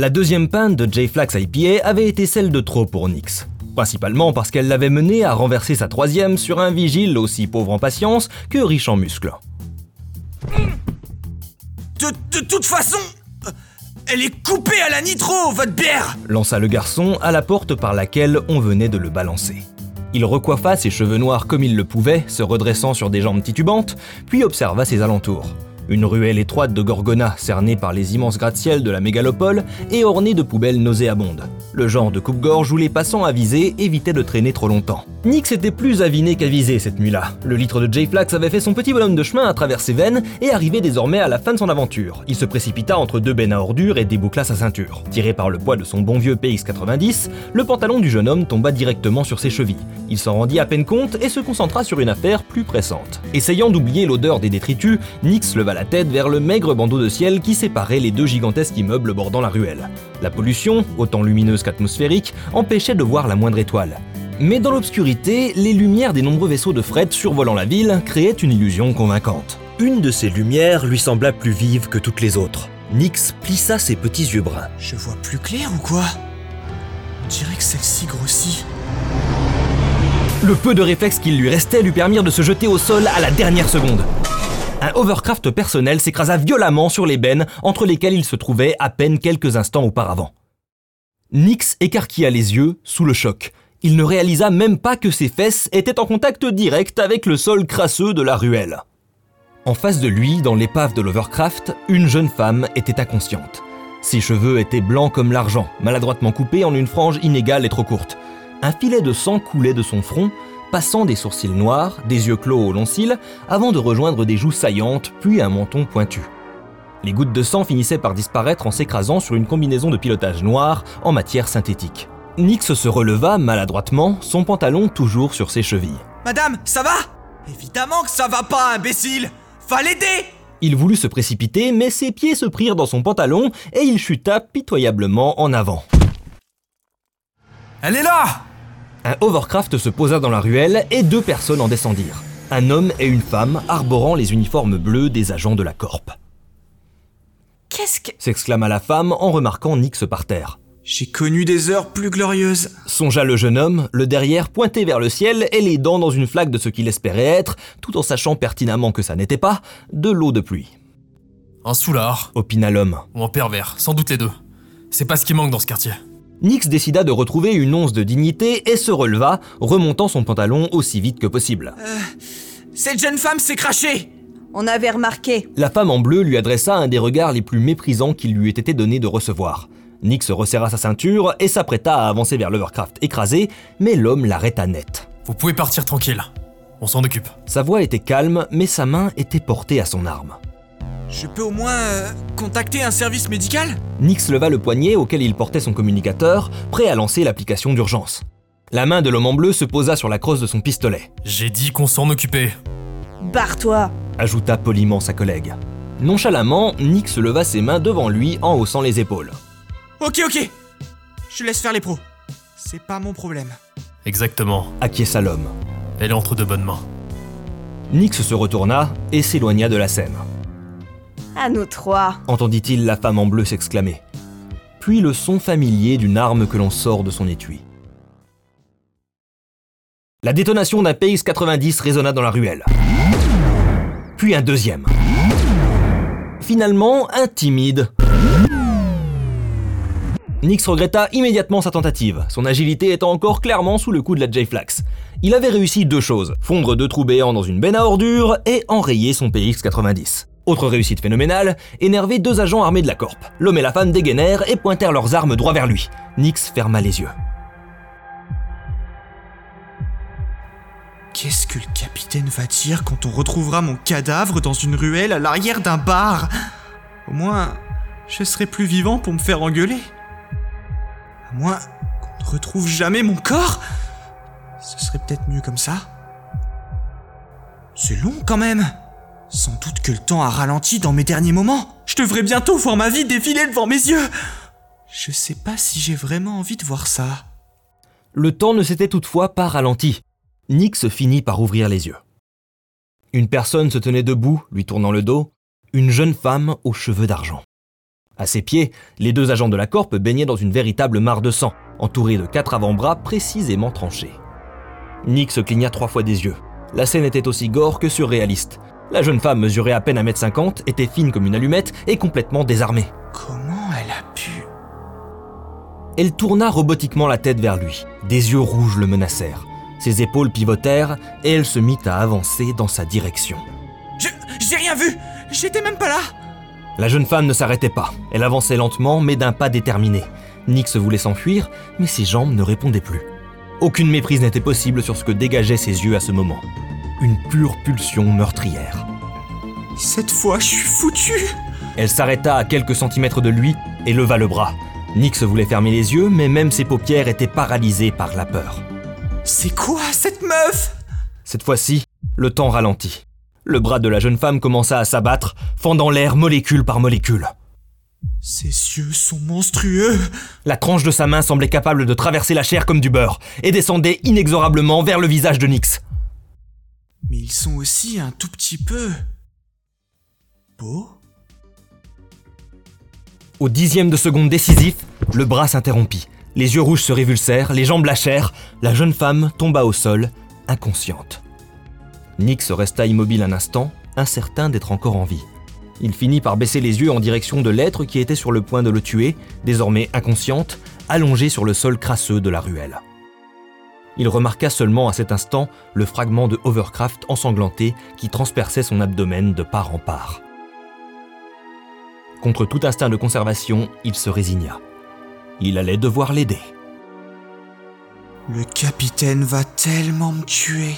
La deuxième pinte de J-Flax IPA avait été celle de trop pour Nix. Principalement parce qu'elle l'avait mené à renverser sa troisième sur un vigile aussi pauvre en patience que riche en muscles. De, toute façon, elle est coupée à la nitro, votre bière lança le garçon à la porte par laquelle on venait de le balancer. Il recoiffa ses cheveux noirs comme il le pouvait, se redressant sur des jambes titubantes, puis observa ses alentours. Une ruelle étroite de Gorgona, cernée par les immenses gratte-ciel de la mégalopole et ornée de poubelles nauséabondes. Le genre de coupe-gorge où les passants avisés évitaient de traîner trop longtemps. Nix était plus aviné qu'avisé cette nuit-là. Le litre de J-Flax avait fait son petit bonhomme de chemin à travers ses veines et arrivait désormais à la fin de son aventure. Il se précipita entre deux bennes à ordures et déboucla sa ceinture. Tiré par le poids de son bon vieux PX90, le pantalon du jeune homme tomba directement sur ses chevilles. Il s'en rendit à peine compte et se concentra sur une affaire plus pressante. Essayant d'oublier l'odeur des détritus, Nix leva la la tête vers le maigre bandeau de ciel qui séparait les deux gigantesques immeubles bordant la ruelle. La pollution, autant lumineuse qu'atmosphérique, empêchait de voir la moindre étoile. Mais dans l'obscurité, les lumières des nombreux vaisseaux de fret survolant la ville créaient une illusion convaincante. Une de ces lumières lui sembla plus vive que toutes les autres. Nix plissa ses petits yeux bruns. Je vois plus clair ou quoi? On dirait que celle-ci grossit. Le peu de réflexes qu'il lui restait lui permirent de se jeter au sol à la dernière seconde un hovercraft personnel s'écrasa violemment sur les bennes entre lesquelles il se trouvait à peine quelques instants auparavant. Nix écarquilla les yeux sous le choc. Il ne réalisa même pas que ses fesses étaient en contact direct avec le sol crasseux de la ruelle. En face de lui, dans l'épave de l'Overcraft, une jeune femme était inconsciente. Ses cheveux étaient blancs comme l'argent, maladroitement coupés en une frange inégale et trop courte. Un filet de sang coulait de son front, passant des sourcils noirs, des yeux clos aux longs cils, avant de rejoindre des joues saillantes, puis un menton pointu. Les gouttes de sang finissaient par disparaître en s'écrasant sur une combinaison de pilotage noir en matière synthétique. Nix se releva maladroitement, son pantalon toujours sur ses chevilles. Madame, ça va? Évidemment que ça va pas, imbécile Va l'aider Il voulut se précipiter, mais ses pieds se prirent dans son pantalon et il chuta pitoyablement en avant. Elle est là un hovercraft se posa dans la ruelle et deux personnes en descendirent. Un homme et une femme arborant les uniformes bleus des agents de la Corp. Qu'est-ce que... s'exclama la femme en remarquant Nix par terre. J'ai connu des heures plus glorieuses. Songea le jeune homme, le derrière pointé vers le ciel et les dents dans une flaque de ce qu'il espérait être, tout en sachant pertinemment que ça n'était pas, de l'eau de pluie. Un soulard. Opina l'homme. Ou un pervers, sans doute les deux. C'est pas ce qui manque dans ce quartier. Nix décida de retrouver une once de dignité et se releva, remontant son pantalon aussi vite que possible. Euh, cette jeune femme s'est crachée On avait remarqué. La femme en bleu lui adressa un des regards les plus méprisants qu'il lui ait été donné de recevoir. Nix resserra sa ceinture et s'apprêta à avancer vers l'Overcraft écrasé, mais l'homme l'arrêta net. Vous pouvez partir tranquille. On s'en occupe. Sa voix était calme, mais sa main était portée à son arme. Je peux au moins euh, contacter un service médical? Nix leva le poignet auquel il portait son communicateur, prêt à lancer l'application d'urgence. La main de l'homme en bleu se posa sur la crosse de son pistolet. J'ai dit qu'on s'en occupait. Barre-toi ajouta poliment sa collègue. Nonchalamment, Nix leva ses mains devant lui en haussant les épaules. Ok, ok Je laisse faire les pros. C'est pas mon problème. Exactement. Acquiesça l'homme. Elle entre de bonnes mains. Nix se retourna et s'éloigna de la scène. À nous trois. Entendit-il la femme en bleu s'exclamer. Puis le son familier d'une arme que l'on sort de son étui. La détonation d'un PX-90 résonna dans la ruelle. Puis un deuxième. Finalement, un timide. Nix regretta immédiatement sa tentative, son agilité étant encore clairement sous le coup de la J-Flax. Il avait réussi deux choses, fondre deux trous béants dans une benne à ordures et enrayer son PX-90. Autre réussite phénoménale, énerver deux agents armés de la Corp. L'homme et la femme dégainèrent et pointèrent leurs armes droit vers lui. Nix ferma les yeux. Qu'est-ce que le capitaine va dire quand on retrouvera mon cadavre dans une ruelle à l'arrière d'un bar? Au moins, je serai plus vivant pour me faire engueuler. À moins qu'on ne retrouve jamais mon corps? Ce serait peut-être mieux comme ça. C'est long quand même. Sans doute que le temps a ralenti dans mes derniers moments. Je devrais bientôt voir ma vie défiler devant mes yeux. Je sais pas si j'ai vraiment envie de voir ça. Le temps ne s'était toutefois pas ralenti. Nix finit par ouvrir les yeux. Une personne se tenait debout, lui tournant le dos, une jeune femme aux cheveux d'argent. À ses pieds, les deux agents de la Corp baignaient dans une véritable mare de sang, entourés de quatre avant-bras précisément tranchés. Se cligna trois fois des yeux. La scène était aussi gore que surréaliste. La jeune femme mesurait à peine 1m50, était fine comme une allumette et complètement désarmée. Comment elle a pu? Elle tourna robotiquement la tête vers lui. Des yeux rouges le menacèrent. Ses épaules pivotèrent et elle se mit à avancer dans sa direction. Je. J'ai rien vu J'étais même pas là La jeune femme ne s'arrêtait pas. Elle avançait lentement, mais d'un pas déterminé. Nix voulait s'enfuir, mais ses jambes ne répondaient plus. Aucune méprise n'était possible sur ce que dégageaient ses yeux à ce moment. Une pure pulsion meurtrière. Cette fois, je suis foutu Elle s'arrêta à quelques centimètres de lui et leva le bras. Nix voulait fermer les yeux, mais même ses paupières étaient paralysées par la peur. C'est quoi cette meuf? Cette fois-ci, le temps ralentit. Le bras de la jeune femme commença à s'abattre, fendant l'air molécule par molécule. Ses yeux sont monstrueux La tranche de sa main semblait capable de traverser la chair comme du beurre et descendait inexorablement vers le visage de Nix. Mais ils sont aussi un tout petit peu. beaux Au dixième de seconde décisif, le bras s'interrompit. Les yeux rouges se révulsèrent, les jambes lâchèrent, la jeune femme tomba au sol, inconsciente. Nix resta immobile un instant, incertain d'être encore en vie. Il finit par baisser les yeux en direction de l'être qui était sur le point de le tuer, désormais inconsciente, allongée sur le sol crasseux de la ruelle. Il remarqua seulement à cet instant le fragment de Overcraft ensanglanté qui transperçait son abdomen de part en part. Contre tout instinct de conservation, il se résigna. Il allait devoir l'aider. Le capitaine va tellement me tuer.